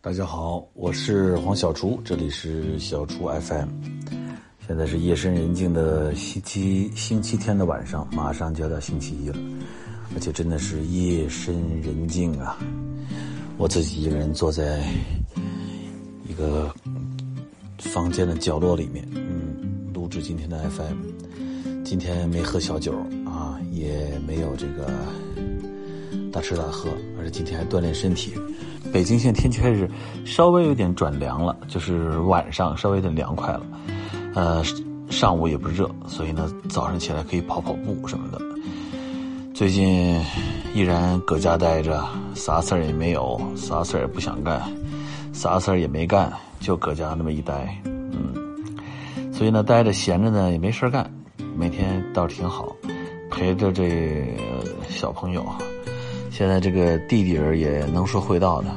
大家好，我是黄小厨，这里是小厨 FM。现在是夜深人静的星期星期天的晚上，马上就要到星期一了，而且真的是夜深人静啊！我自己一个人坐在一个房间的角落里面，嗯，录制今天的 FM。今天没喝小酒啊，也没有这个大吃大喝，而且今天还锻炼身体。北京现在天气开始稍微有点转凉了，就是晚上稍微有点凉快了。呃，上午也不热，所以呢，早上起来可以跑跑步什么的。最近依然搁家待着，啥事儿也没有，啥事儿也不想干，啥事儿也没干，就搁家那么一待。嗯，所以呢，待着闲着呢也没事干，每天倒是挺好，陪着这小朋友。现在这个弟弟儿也能说会道的，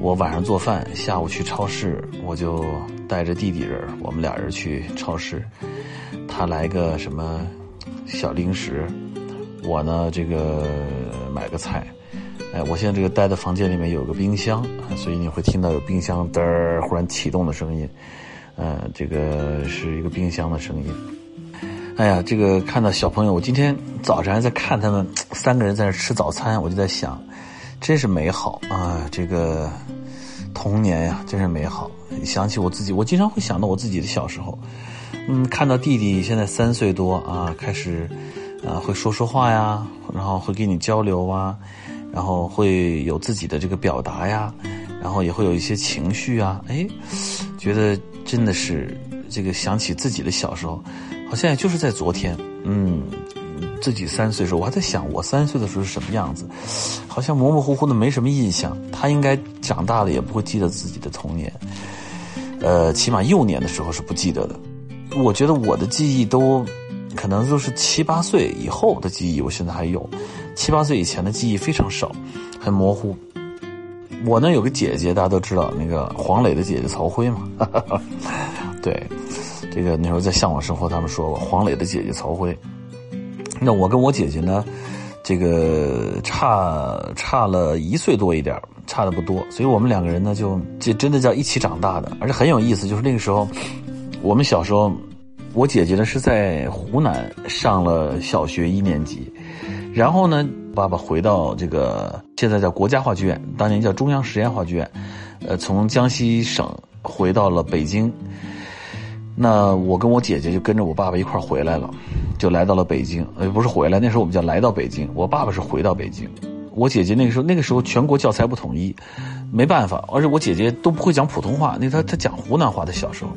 我晚上做饭，下午去超市，我就带着弟弟人，我们俩人去超市，他来个什么小零食，我呢这个买个菜，哎，我现在这个待的房间里面有个冰箱，所以你会听到有冰箱嘚儿忽然启动的声音，嗯，这个是一个冰箱的声音。哎呀，这个看到小朋友，我今天早晨还在看他们三个人在那吃早餐，我就在想，真是美好啊！这个童年呀，真是美好。想起我自己，我经常会想到我自己的小时候，嗯，看到弟弟现在三岁多啊，开始啊会说说话呀，然后会跟你交流啊，然后会有自己的这个表达呀，然后也会有一些情绪啊，哎，觉得真的是这个想起自己的小时候。好像也就是在昨天，嗯，自己三岁的时候，我还在想我三岁的时候是什么样子，好像模模糊糊的没什么印象。他应该长大了也不会记得自己的童年，呃，起码幼年的时候是不记得的。我觉得我的记忆都可能都是七八岁以后的记忆，我现在还有七八岁以前的记忆非常少，很模糊。我呢有个姐姐，大家都知道那个黄磊的姐姐曹辉嘛，对。这个那时候在《向往生活》，他们说过黄磊的姐姐曹辉。那我跟我姐姐呢，这个差差了一岁多一点，差的不多，所以我们两个人呢，就这真的叫一起长大的，而且很有意思。就是那个时候，我们小时候，我姐姐呢是在湖南上了小学一年级，然后呢，爸爸回到这个现在叫国家话剧院，当年叫中央实验话剧院，呃，从江西省回到了北京。那我跟我姐姐就跟着我爸爸一块回来了，就来到了北京。呃，不是回来，那时候我们叫来到北京。我爸爸是回到北京，我姐姐那个时候那个时候全国教材不统一，没办法，而且我姐姐都不会讲普通话，那她她讲湖南话。她小时候，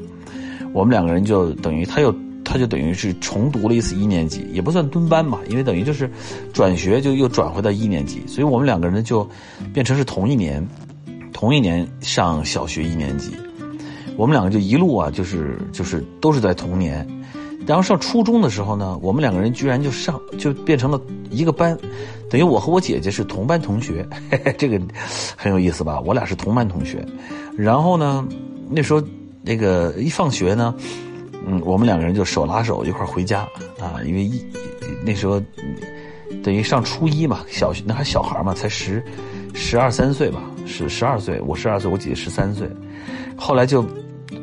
我们两个人就等于她又她就等于是重读了一次一年级，也不算蹲班吧，因为等于就是转学就又转回到一年级，所以我们两个人就变成是同一年，同一年上小学一年级。我们两个就一路啊，就是就是都是在童年，然后上初中的时候呢，我们两个人居然就上就变成了一个班，等于我和我姐姐是同班同学，嘿 嘿这个很有意思吧？我俩是同班同学，然后呢，那时候那个一放学呢，嗯，我们两个人就手拉手一块回家。啊，因为一那时候等于上初一嘛，小学那还小孩嘛，才十十二三岁吧，十十二岁，我十二岁，我姐姐十三岁，后来就。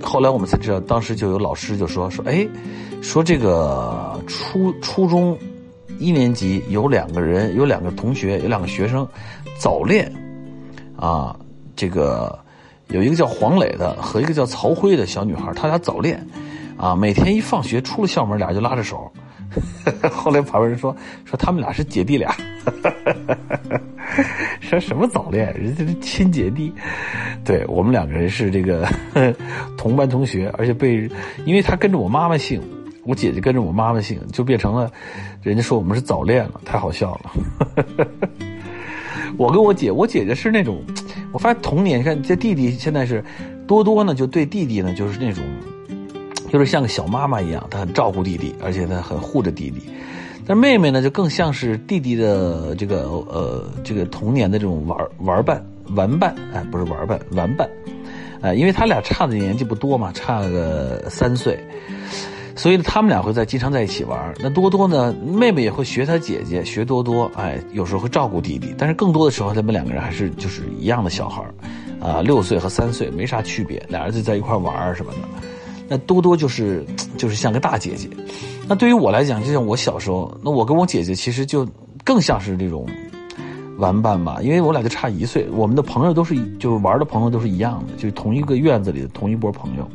后来我们才知道，当时就有老师就说说，哎，说这个初初中一年级有两个人，有两个同学，有两个学生早恋，啊，这个有一个叫黄磊的和一个叫曹辉的小女孩，他俩早恋，啊，每天一放学出了校门，俩就拉着手。后来旁边人说说他们俩是姐弟俩。说什么早恋？人家是亲姐弟，对我们两个人是这个 同班同学，而且被因为他跟着我妈妈姓，我姐姐跟着我妈妈姓，就变成了人家说我们是早恋了，太好笑了。我跟我姐，我姐姐是那种，我发现童年，你看这弟弟现在是多多呢，就对弟弟呢就是那种，就是像个小妈妈一样，她很照顾弟弟，而且她很护着弟弟。但妹妹呢，就更像是弟弟的这个呃，这个童年的这种玩玩伴、玩伴，哎，不是玩伴，玩伴，哎，因为他俩差的年纪不多嘛，差个三岁，所以，他们俩会在经常在一起玩。那多多呢，妹妹也会学她姐姐，学多多，哎，有时候会照顾弟弟。但是更多的时候，他们两个人还是就是一样的小孩啊，六岁和三岁没啥区别，俩人就在一块玩什么的。那多多就是就是像个大姐姐。那对于我来讲，就像我小时候，那我跟我姐姐其实就更像是这种玩伴吧，因为我俩就差一岁，我们的朋友都是就是玩的朋友都是一样的，就是同一个院子里的同一波朋友。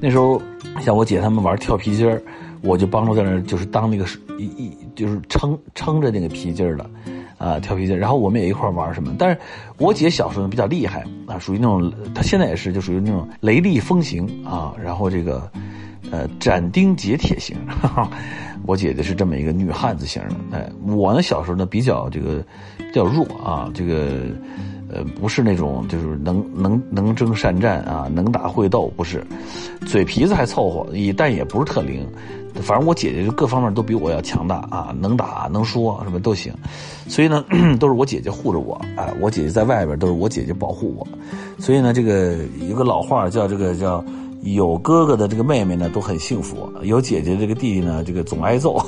那时候，像我姐他们玩跳皮筋儿，我就帮助在那儿，就是当那个一一就是撑撑着那个皮筋儿的，啊，跳皮筋。然后我们也一块玩什么。但是我姐小时候比较厉害啊，属于那种，她现在也是就属于那种雷厉风行啊，然后这个呃斩钉截铁型。我姐姐是这么一个女汉子型的。哎，我呢小时候呢比较这个比较弱啊，这个。呃，不是那种，就是能能能征善战啊，能打会斗，不是，嘴皮子还凑合，也但也不是特灵。反正我姐姐就各方面都比我要强大啊，能打能说什么都行，所以呢，都是我姐姐护着我啊。我姐姐在外边都是我姐姐保护我，所以呢，这个有个老话叫这个叫有哥哥的这个妹妹呢都很幸福，有姐姐这个弟弟呢这个总挨揍。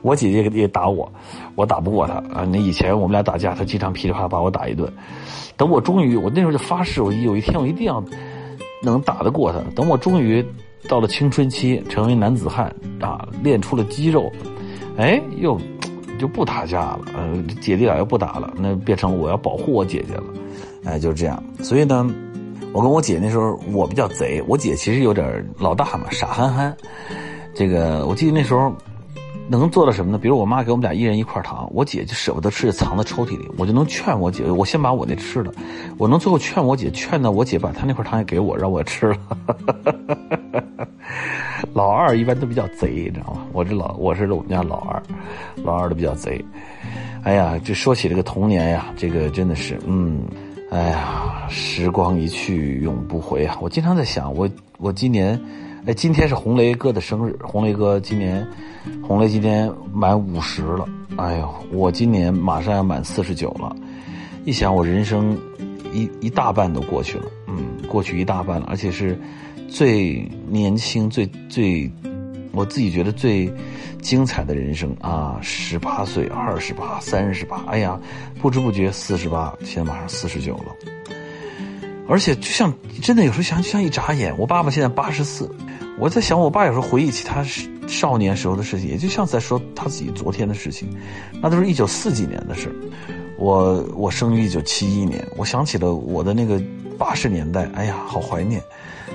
我姐姐也打我，我打不过她啊！那以前我们俩打架，她经常噼里啪啦把我打一顿。等我终于，我那时候就发誓，我有一天我一定要能打得过她。等我终于到了青春期，成为男子汉啊，练出了肌肉，哎，又就不打架了。呃，姐弟俩又不打了，那变成我要保护我姐姐了。哎，就是这样。所以呢，我跟我姐那时候我比较贼，我姐其实有点老大嘛，傻憨憨。这个我记得那时候。能做到什么呢？比如我妈给我们俩一人一块糖，我姐就舍不得吃，藏在抽屉里。我就能劝我姐，我先把我那吃了，我能最后劝我姐，劝到我姐把她那块糖也给我，让我吃了。老二一般都比较贼，你知道吗？我这老我是我们家老二，老二都比较贼。哎呀，这说起这个童年呀，这个真的是，嗯，哎呀，时光一去永不回啊！我经常在想，我我今年。哎，今天是红雷哥的生日。红雷哥今年，红雷今年满五十了。哎呦，我今年马上要满四十九了。一想，我人生一一大半都过去了，嗯，过去一大半了，而且是最年轻、最最我自己觉得最精彩的人生啊！十八岁、二十八、三十八，哎呀，不知不觉四十八，现在马上四十九了。而且就像真的有时候想，就像一眨眼，我爸爸现在八十四。我在想，我爸有时候回忆起他少年时候的事情，也就像在说他自己昨天的事情，那都是一九四几年的事我我生于一九七一年，我想起了我的那个八十年代，哎呀，好怀念，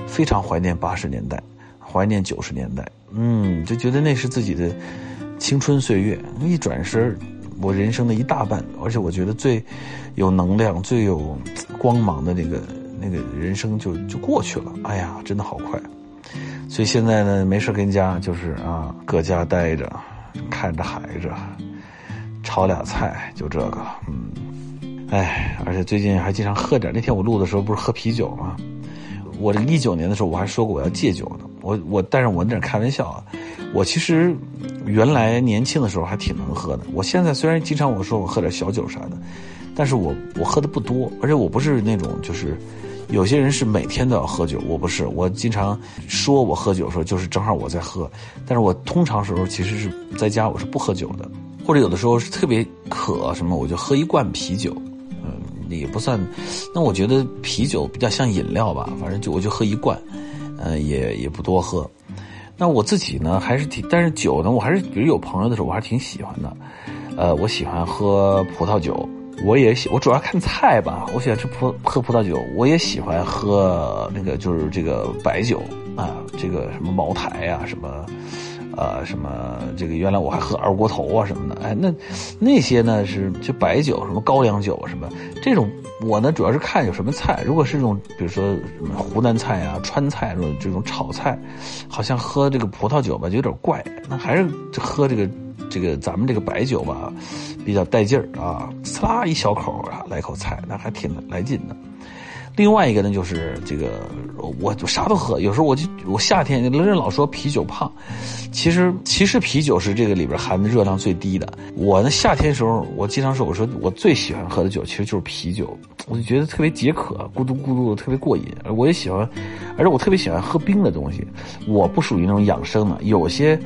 非常怀念八十年代，怀念九十年代，嗯，就觉得那是自己的青春岁月。一转身，我人生的一大半，而且我觉得最有能量、最有光芒的那个那个人生就就过去了。哎呀，真的好快。所以现在呢，没事跟家就是啊，搁家待着，看着孩子，炒俩菜，就这个，嗯，哎，而且最近还经常喝点。那天我录的时候不是喝啤酒吗？我这一九年的时候我还说过我要戒酒呢，我我，但是我那开玩笑啊。我其实原来年轻的时候还挺能喝的。我现在虽然经常我说我喝点小酒啥的，但是我我喝的不多，而且我不是那种就是。有些人是每天都要喝酒，我不是。我经常说我喝酒的时候，就是正好我在喝。但是我通常时候其实是在家，我是不喝酒的。或者有的时候是特别渴什么，我就喝一罐啤酒。嗯，也不算。那我觉得啤酒比较像饮料吧，反正就我就喝一罐，嗯，也也不多喝。那我自己呢，还是挺，但是酒呢，我还是比如有朋友的时候，我还是挺喜欢的。呃，我喜欢喝葡萄酒。我也喜，我主要看菜吧。我喜欢吃葡喝葡萄酒，我也喜欢喝那个就是这个白酒啊，这个什么茅台啊，什么，呃，什么这个原来我还喝二锅头啊什么的。哎，那那些呢是就白酒，什么高粱酒什么这种。我呢主要是看有什么菜，如果是这种比如说什么湖南菜啊、川菜这种这种炒菜，好像喝这个葡萄酒吧就有点怪，那还是喝这个。这个咱们这个白酒吧，比较带劲儿啊，呲啦一小口啊，来口菜，那还挺来劲的。另外一个呢，就是这个我我啥都喝，有时候我就我夏天人人老说啤酒胖，其实其实啤酒是这个里边含的热量最低的。我呢夏天时候我经常说，我说我最喜欢喝的酒其实就是啤酒，我就觉得特别解渴，咕嘟咕嘟的特别过瘾。我也喜欢，而且我特别喜欢喝冰的东西。我不属于那种养生的，有些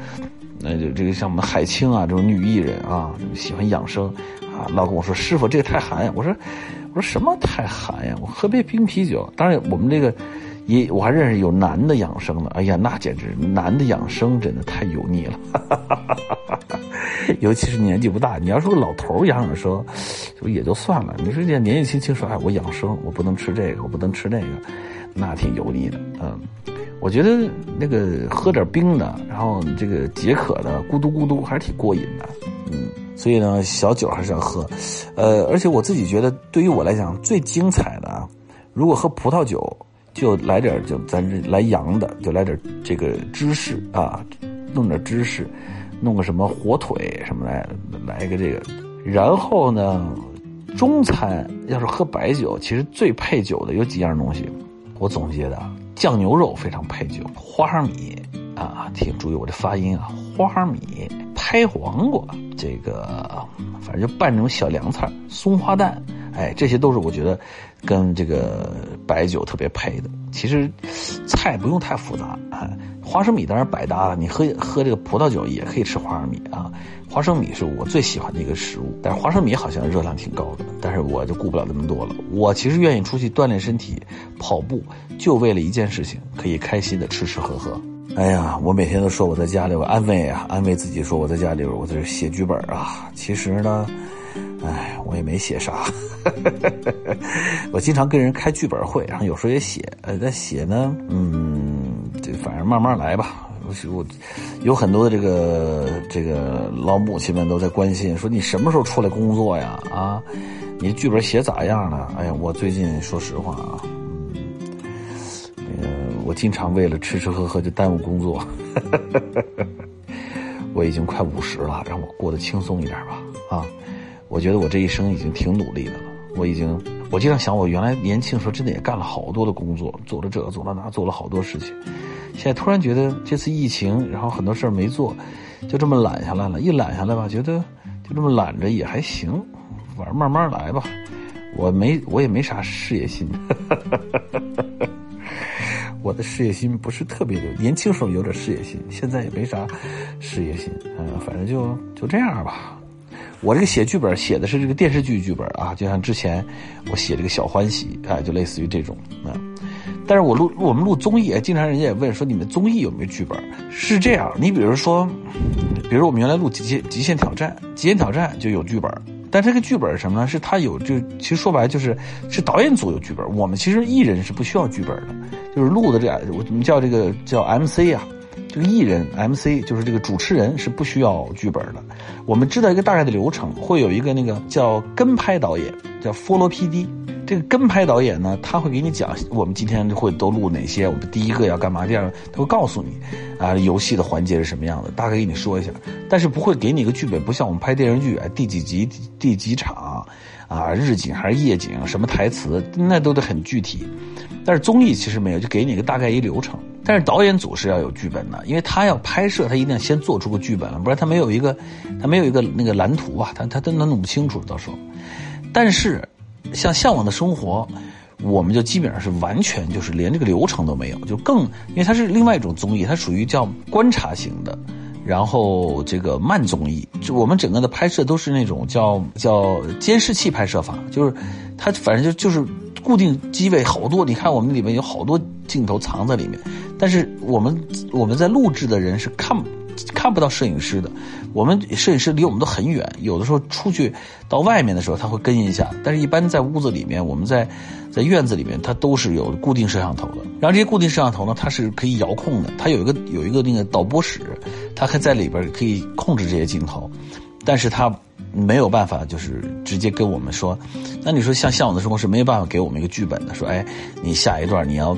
那就这个像我们海清啊这种女艺人啊喜欢养生。啊，老跟我说师傅，这个太寒呀！我说，我说什么太寒呀？我喝杯冰啤酒。当然，我们这个也我还认识有男的养生的。哎呀，那简直男的养生真的太油腻了，尤其是年纪不大。你要说老头养养生，就也就算了。你说这年纪轻轻说哎，我养生，我不能吃这个，我不能吃那个，那挺油腻的。嗯，我觉得那个喝点冰的，然后这个解渴的，咕嘟咕嘟，还是挺过瘾的。嗯。所以呢，小酒还是要喝，呃，而且我自己觉得，对于我来讲最精彩的啊，如果喝葡萄酒，就来点就咱这来洋的，就来点这个芝士啊，弄点芝士，弄个什么火腿什么来，来一个这个。然后呢，中餐要是喝白酒，其实最配酒的有几样东西，我总结的，酱牛肉非常配酒，花生米啊，请注意我的发音啊，花生米。拍黄瓜，这个反正就拌那种小凉菜，松花蛋，哎，这些都是我觉得跟这个白酒特别配的。其实菜不用太复杂啊，花生米当然百搭了，你喝喝这个葡萄酒也可以吃花生米啊。花生米是我最喜欢的一个食物，但是花生米好像热量挺高的，但是我就顾不了那么多了。我其实愿意出去锻炼身体，跑步就为了一件事情，可以开心的吃吃喝喝。哎呀，我每天都说我在家里，我安慰啊，安慰自己说我在家里，我在这写剧本啊。其实呢，哎，我也没写啥。我经常跟人开剧本会，然后有时候也写。呃，但写呢，嗯，这反正慢慢来吧。我我有很多的这个这个老母亲们都在关心，说你什么时候出来工作呀？啊，你剧本写咋样了？哎呀，我最近说实话啊。嗯，那个我经常为了吃吃喝喝就耽误工作，我已经快五十了，让我过得轻松一点吧。啊，我觉得我这一生已经挺努力的了。我已经，我经常想，我原来年轻的时候真的也干了好多的工作，做了这个，做了那，做了好多事情。现在突然觉得这次疫情，然后很多事儿没做，就这么懒下来了。一懒下来吧，觉得就这么懒着也还行，反正慢慢来吧。我没，我也没啥事业心。我的事业心不是特别的，年轻时候有点事业心，现在也没啥事业心，嗯，反正就就这样吧。我这个写剧本写的是这个电视剧剧本啊，就像之前我写这个小欢喜啊，就类似于这种啊。但是我录我们录综艺，经常人家也问说你们综艺有没有剧本？是这样，你比如说，比如我们原来录极限极限挑战，极限挑战就有剧本。但这个剧本是什么呢？是他有就其实说白就是是导演组有剧本，我们其实艺人是不需要剧本的，就是录的这我们叫这个叫 MC 啊，这个艺人 MC 就是这个主持人是不需要剧本的。我们知道一个大概的流程，会有一个那个叫跟拍导演，叫 follow PD。这个跟拍导演呢，他会给你讲我们今天会都录哪些，我们第一个要干嘛，第二个他会告诉你，啊，游戏的环节是什么样的，大概给你说一下，但是不会给你一个剧本，不像我们拍电视剧，哎，第几集第几场，啊，日景还是夜景，什么台词，那都得很具体。但是综艺其实没有，就给你个大概一流程。但是导演组是要有剧本的，因为他要拍摄，他一定要先做出个剧本了，不然他没有一个，他没有一个那个蓝图啊，他他他弄不清楚到时候。但是。像向往的生活，我们就基本上是完全就是连这个流程都没有，就更因为它是另外一种综艺，它属于叫观察型的，然后这个慢综艺，就我们整个的拍摄都是那种叫叫监视器拍摄法，就是它反正就就是固定机位好多，你看我们里面有好多镜头藏在里面，但是我们我们在录制的人是看。看不到摄影师的，我们摄影师离我们都很远，有的时候出去到外面的时候他会跟一下，但是一般在屋子里面，我们在在院子里面，它都是有固定摄像头的。然后这些固定摄像头呢，它是可以遥控的，它有一个有一个那个导播室，它还在里边可以控制这些镜头，但是它没有办法就是直接跟我们说。那你说像《向往的生活》是没有办法给我们一个剧本的，说哎，你下一段你要。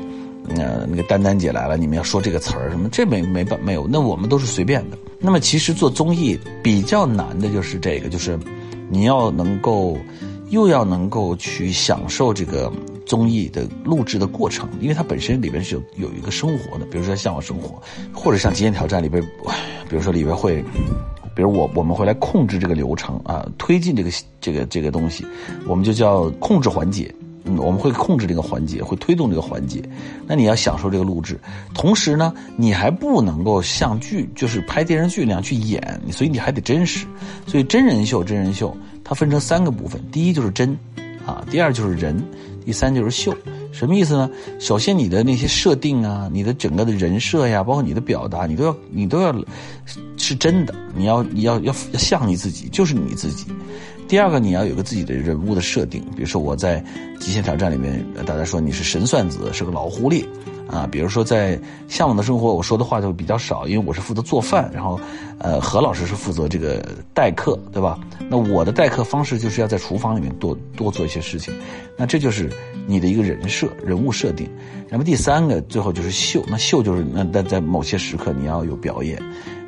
呃，那个丹丹姐来了，你们要说这个词儿什么？这没没办没有，那我们都是随便的。那么其实做综艺比较难的就是这个，就是你要能够又要能够去享受这个综艺的录制的过程，因为它本身里边是有有一个生活的，比如说向往生活，或者像极限挑战里边，比如说里边会，比如我我们会来控制这个流程啊，推进这个这个这个东西，我们就叫控制环节。嗯，我们会控制这个环节，会推动这个环节。那你要享受这个录制，同时呢，你还不能够像剧，就是拍电视剧那样去演，所以你还得真实。所以真人秀，真人秀它分成三个部分：第一就是真，啊，第二就是人，第三就是秀。什么意思呢？首先你的那些设定啊，你的整个的人设呀，包括你的表达，你都要你都要是真的，你要你要要像你自己，就是你自己。第二个，你要有个自己的人物的设定，比如说我在《极限挑战》里面，大家说你是神算子，是个老狐狸，啊，比如说在《向往的生活》，我说的话就比较少，因为我是负责做饭，然后，呃，何老师是负责这个待客，对吧？那我的待客方式就是要在厨房里面多多做一些事情，那这就是你的一个人设、人物设定。那么第三个，最后就是秀，那秀就是那在在某些时刻你要有表演。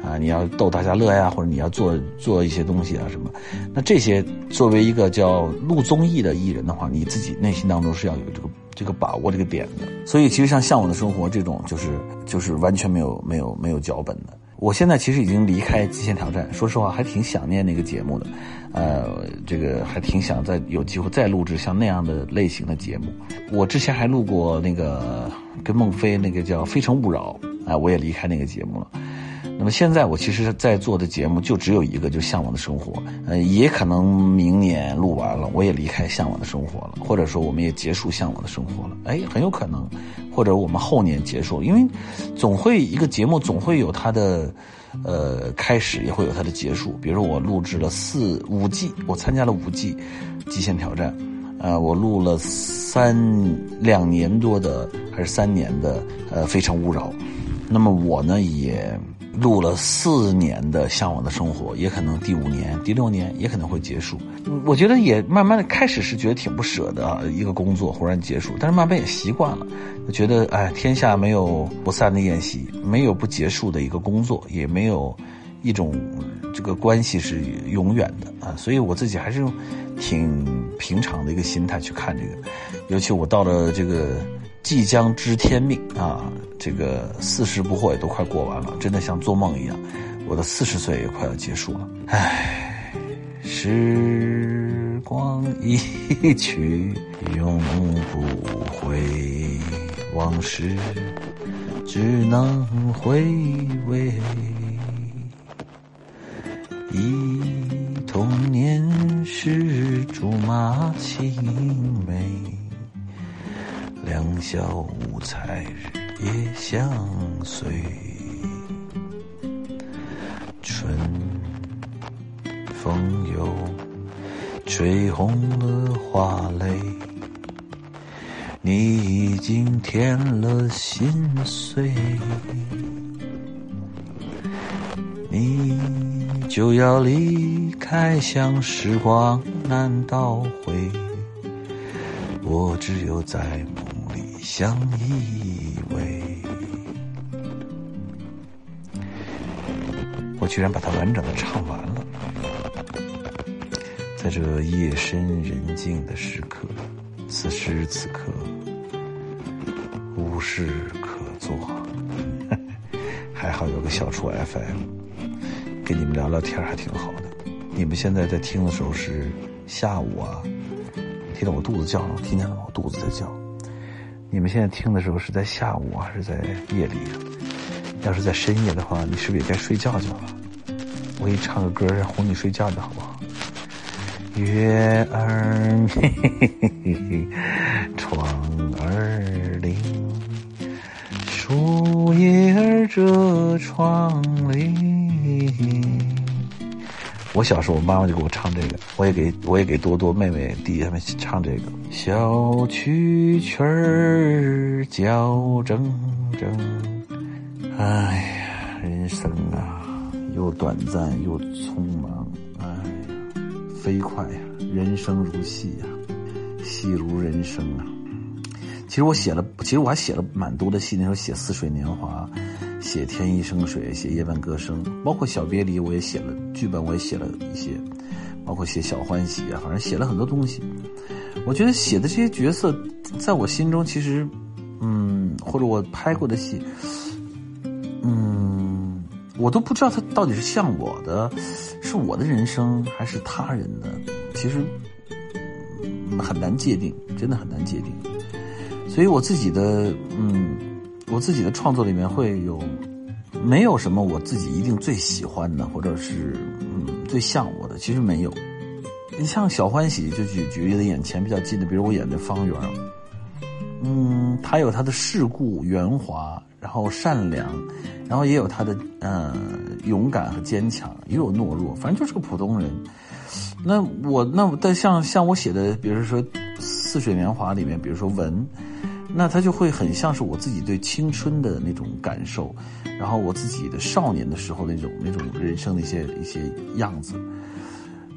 啊，你要逗大家乐呀，或者你要做做一些东西啊什么，那这些作为一个叫录综艺的艺人的话，你自己内心当中是要有这个这个把握这个点的。所以其实像《向往的生活》这种，就是就是完全没有没有没有脚本的。我现在其实已经离开《极限挑战》，说实话还挺想念那个节目的，呃，这个还挺想再有机会再录制像那样的类型的节目。我之前还录过那个跟孟非那个叫《非诚勿扰》，啊，我也离开那个节目了。那么现在我其实在做的节目就只有一个，就《向往的生活》。呃，也可能明年录完了，我也离开《向往的生活》了，或者说我们也结束《向往的生活》了。哎，很有可能，或者我们后年结束，因为总会一个节目总会有它的呃开始，也会有它的结束。比如说我录制了四五季，我参加了五季《极限挑战》，呃，我录了三两年多的还是三年的呃《非诚勿扰》，那么我呢也。录了四年的《向往的生活》，也可能第五年、第六年也可能会结束。我觉得也慢慢的开始是觉得挺不舍的一个工作忽然结束，但是慢慢也习惯了，觉得哎，天下没有不散的宴席，没有不结束的一个工作，也没有一种这个关系是永远的啊。所以我自己还是挺平常的一个心态去看这个，尤其我到了这个。即将知天命啊！这个四十不惑也都快过完了，真的像做梦一样。我的四十岁也快要结束了，唉，时光一去永不回，往事只能回味。忆童年时竹马青梅。小无猜，日夜相随。春风又吹红了花蕾，你已经添了心碎，你就要离开，像时光难倒回，我只有在。相依偎，我居然把它完整的唱完了。在这夜深人静的时刻，此时此刻无事可做，还好有个小厨 FM，跟你们聊聊天还挺好的。你们现在在听的时候是下午啊？听到我肚子叫了，听见了吗？我肚子在叫。你们现在听的时候是在下午还是在夜里？要是在深夜的话，你是不是也该睡觉觉了？我给你唱个歌，哄你睡觉的好不好？月儿明，窗儿明，树叶儿遮窗棂。我小时候，我妈妈就给我唱这个，我也给我也给多多妹妹弟弟他们唱这个。小蛐蛐儿叫铮铮，哎呀，人生啊，又短暂又匆忙，哎呀，飞快呀，人生如戏呀，戏如人生啊。其实我写了，其实我还写了蛮多的戏，那时候写《似水年华》。写天一生水，写夜半歌声，包括小别离，我也写了剧本，我也写了一些，包括写《小欢喜》啊，反正写了很多东西。我觉得写的这些角色，在我心中其实，嗯，或者我拍过的戏，嗯，我都不知道他到底是像我的，是我的人生还是他人的，其实很难界定，真的很难界定。所以我自己的，嗯，我自己的创作里面会有。没有什么我自己一定最喜欢的，或者是嗯最像我的，其实没有。你像小欢喜，就举举例子，眼前比较近的，比如我演的方圆，嗯，他有他的世故圆滑，然后善良，然后也有他的嗯勇敢和坚强，也有懦弱，反正就是个普通人。那我那但像像我写的，比如说《似水年华》里面，比如说文。那他就会很像是我自己对青春的那种感受，然后我自己的少年的时候那种那种人生的一些一些样子。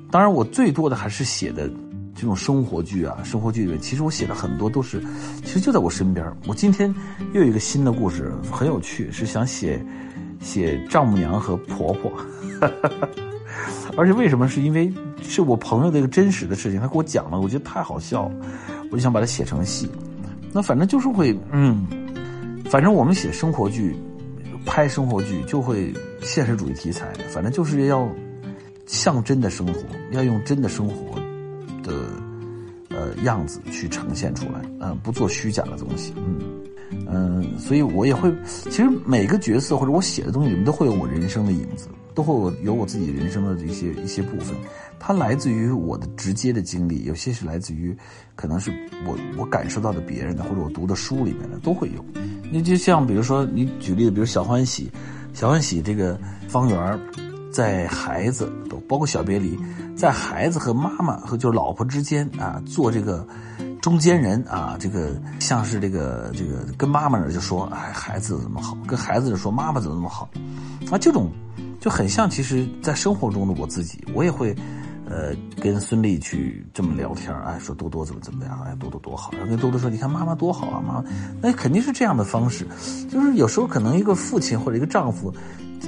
当然，我最多的还是写的这种生活剧啊，生活剧里面，其实我写的很多都是，其实就在我身边。我今天又有一个新的故事，很有趣，是想写写丈母娘和婆婆，而且为什么？是因为是我朋友的一个真实的事情，他给我讲了，我觉得太好笑了，我就想把它写成戏。那反正就是会，嗯，反正我们写生活剧，拍生活剧就会现实主义题材，反正就是要像真的生活，要用真的生活的呃样子去呈现出来，嗯，不做虚假的东西，嗯嗯，所以我也会，其实每个角色或者我写的东西里面都会有我人生的影子，都会有我自己人生的一些一些部分。它来自于我的直接的经历，有些是来自于，可能是我我感受到的别人的，或者我读的书里面的都会有。你就像比如说，你举例子，比如小欢喜，小欢喜这个方圆，在孩子都包括小别离，在孩子和妈妈和就是老婆之间啊，做这个中间人啊，这个像是这个这个跟妈妈那就说，哎，孩子怎么好，跟孩子就说妈妈怎么那么好，啊，这种就很像，其实在生活中的我自己，我也会。呃，跟孙俪去这么聊天哎，说多多怎么怎么样，哎，多多多好。然后跟多多说，你看妈妈多好啊，妈，那肯定是这样的方式。就是有时候可能一个父亲或者一个丈夫，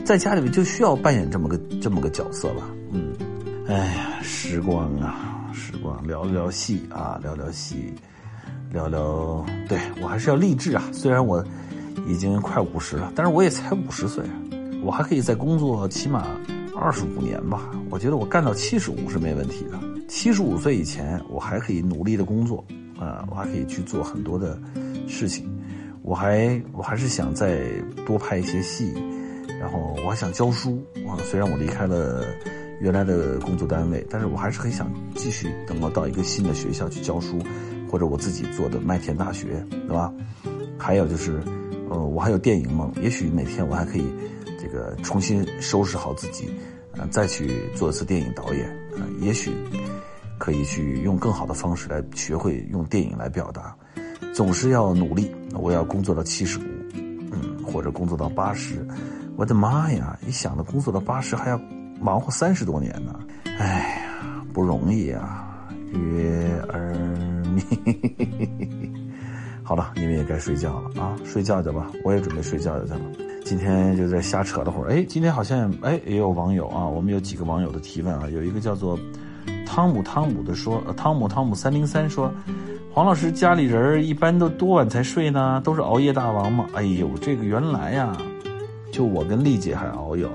在家里面就需要扮演这么个这么个角色吧。嗯，哎呀，时光啊，时光，聊聊戏啊，聊聊戏，聊聊，对我还是要励志啊。虽然我已经快五十了，但是我也才五十岁，我还可以再工作，起码。二十五年吧，我觉得我干到七十五是没问题的。七十五岁以前，我还可以努力的工作，啊，我还可以去做很多的事情。我还我还是想再多拍一些戏，然后我还想教书。啊，虽然我离开了原来的工作单位，但是我还是很想继续等我到一个新的学校去教书，或者我自己做的麦田大学，对吧？还有就是，呃，我还有电影梦，也许哪天我还可以。这个重新收拾好自己，呃，再去做一次电影导演，啊，也许可以去用更好的方式来学会用电影来表达。总是要努力，我要工作到七十五，嗯，或者工作到八十。我的妈呀！一想到工作到八十还要忙活三十多年呢，哎呀，不容易啊！月儿明。好了，你们也该睡觉了啊，睡觉去吧，我也准备睡觉去了。今天就在瞎扯了会儿，哎，今天好像哎也有网友啊，我们有几个网友的提问啊，有一个叫做汤姆汤姆的说，汤姆汤姆三零三说，黄老师家里人一般都多晚才睡呢？都是熬夜大王吗？哎呦，这个原来呀，就我跟丽姐还熬夜，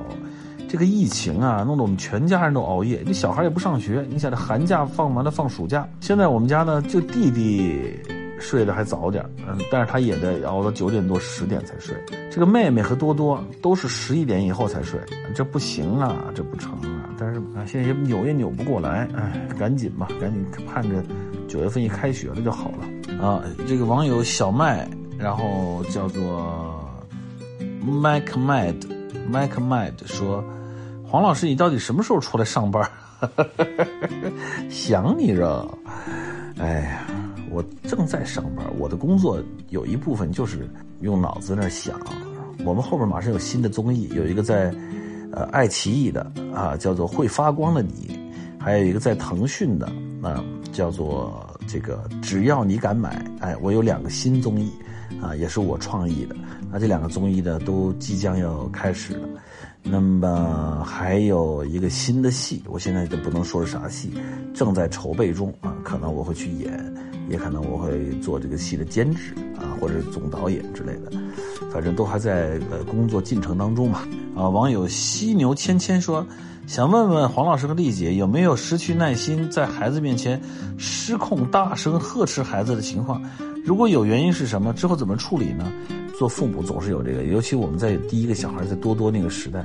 这个疫情啊，弄得我们全家人都熬夜，这小孩也不上学，你想这寒假放完了放暑假，现在我们家呢就弟弟。睡得还早点嗯，但是他也得熬到九点多十点才睡。这个妹妹和多多都是十一点以后才睡，这不行啊，这不成啊。但是啊，现在也扭也扭不过来，哎，赶紧吧，赶紧盼着九月份一开学了就好了啊。这个网友小麦，然后叫做 Mike Mad Mike Mad 说：“黄老师，你到底什么时候出来上班？想你了，哎呀。”我正在上班，我的工作有一部分就是用脑子那想。我们后面马上有新的综艺，有一个在，呃，爱奇艺的啊，叫做《会发光的你》，还有一个在腾讯的啊，叫做这个只要你敢买。哎，我有两个新综艺，啊，也是我创意的。那这两个综艺呢，都即将要开始了。那么还有一个新的戏，我现在都不能说是啥戏，正在筹备中啊，可能我会去演，也可能我会做这个戏的监制啊，或者总导演之类的，反正都还在呃工作进程当中嘛。啊，网友犀牛芊芊说，想问问黄老师和丽姐有没有失去耐心在孩子面前失控大声呵斥孩子的情况？如果有原因是什么？之后怎么处理呢？做父母总是有这个，尤其我们在第一个小孩在多多那个时代，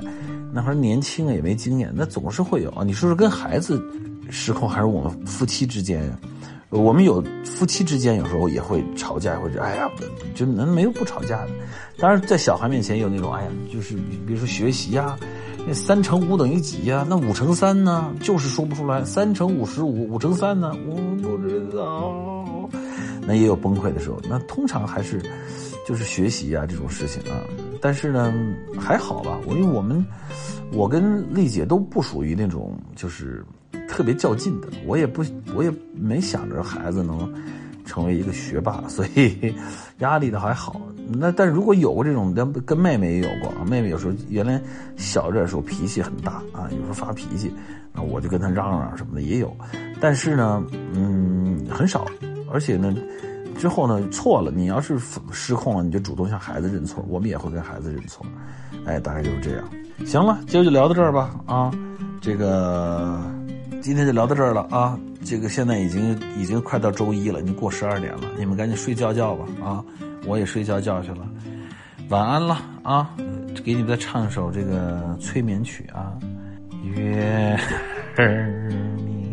那会儿年轻也没经验，那总是会有啊。你说是跟孩子失控，还是我们夫妻之间？我们有夫妻之间有时候也会吵架，或者哎呀，就能没有不吵架的。当然在小孩面前有那种哎呀，就是比如说学习呀，那三乘五等于几呀？那五乘三呢？就是说不出来。三乘五十五，五乘三呢？我不知道。那也有崩溃的时候。那通常还是。就是学习啊这种事情啊，但是呢还好吧，我因为我们我跟丽姐都不属于那种就是特别较劲的，我也不我也没想着孩子能成为一个学霸，所以 压力的还好。那但如果有过这种，跟跟妹妹也有过啊，妹妹有时候原来小点的时候脾气很大啊，有时候发脾气，啊我就跟她嚷嚷什么的也有，但是呢嗯很少，而且呢。之后呢，错了，你要是失控了，你就主动向孩子认错，我们也会跟孩子认错，哎，大概就是这样。行了，今儿就聊到这儿吧，啊，这个今天就聊到这儿了啊，这个现在已经已经快到周一了，已经过十二点了，你们赶紧睡觉觉吧，啊，我也睡觉觉去了，晚安了啊，给你们再唱首这个催眠曲啊，月儿明。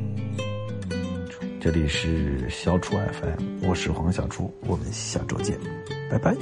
这里是小楚 FM，我是黄小厨，我们下周见，拜拜。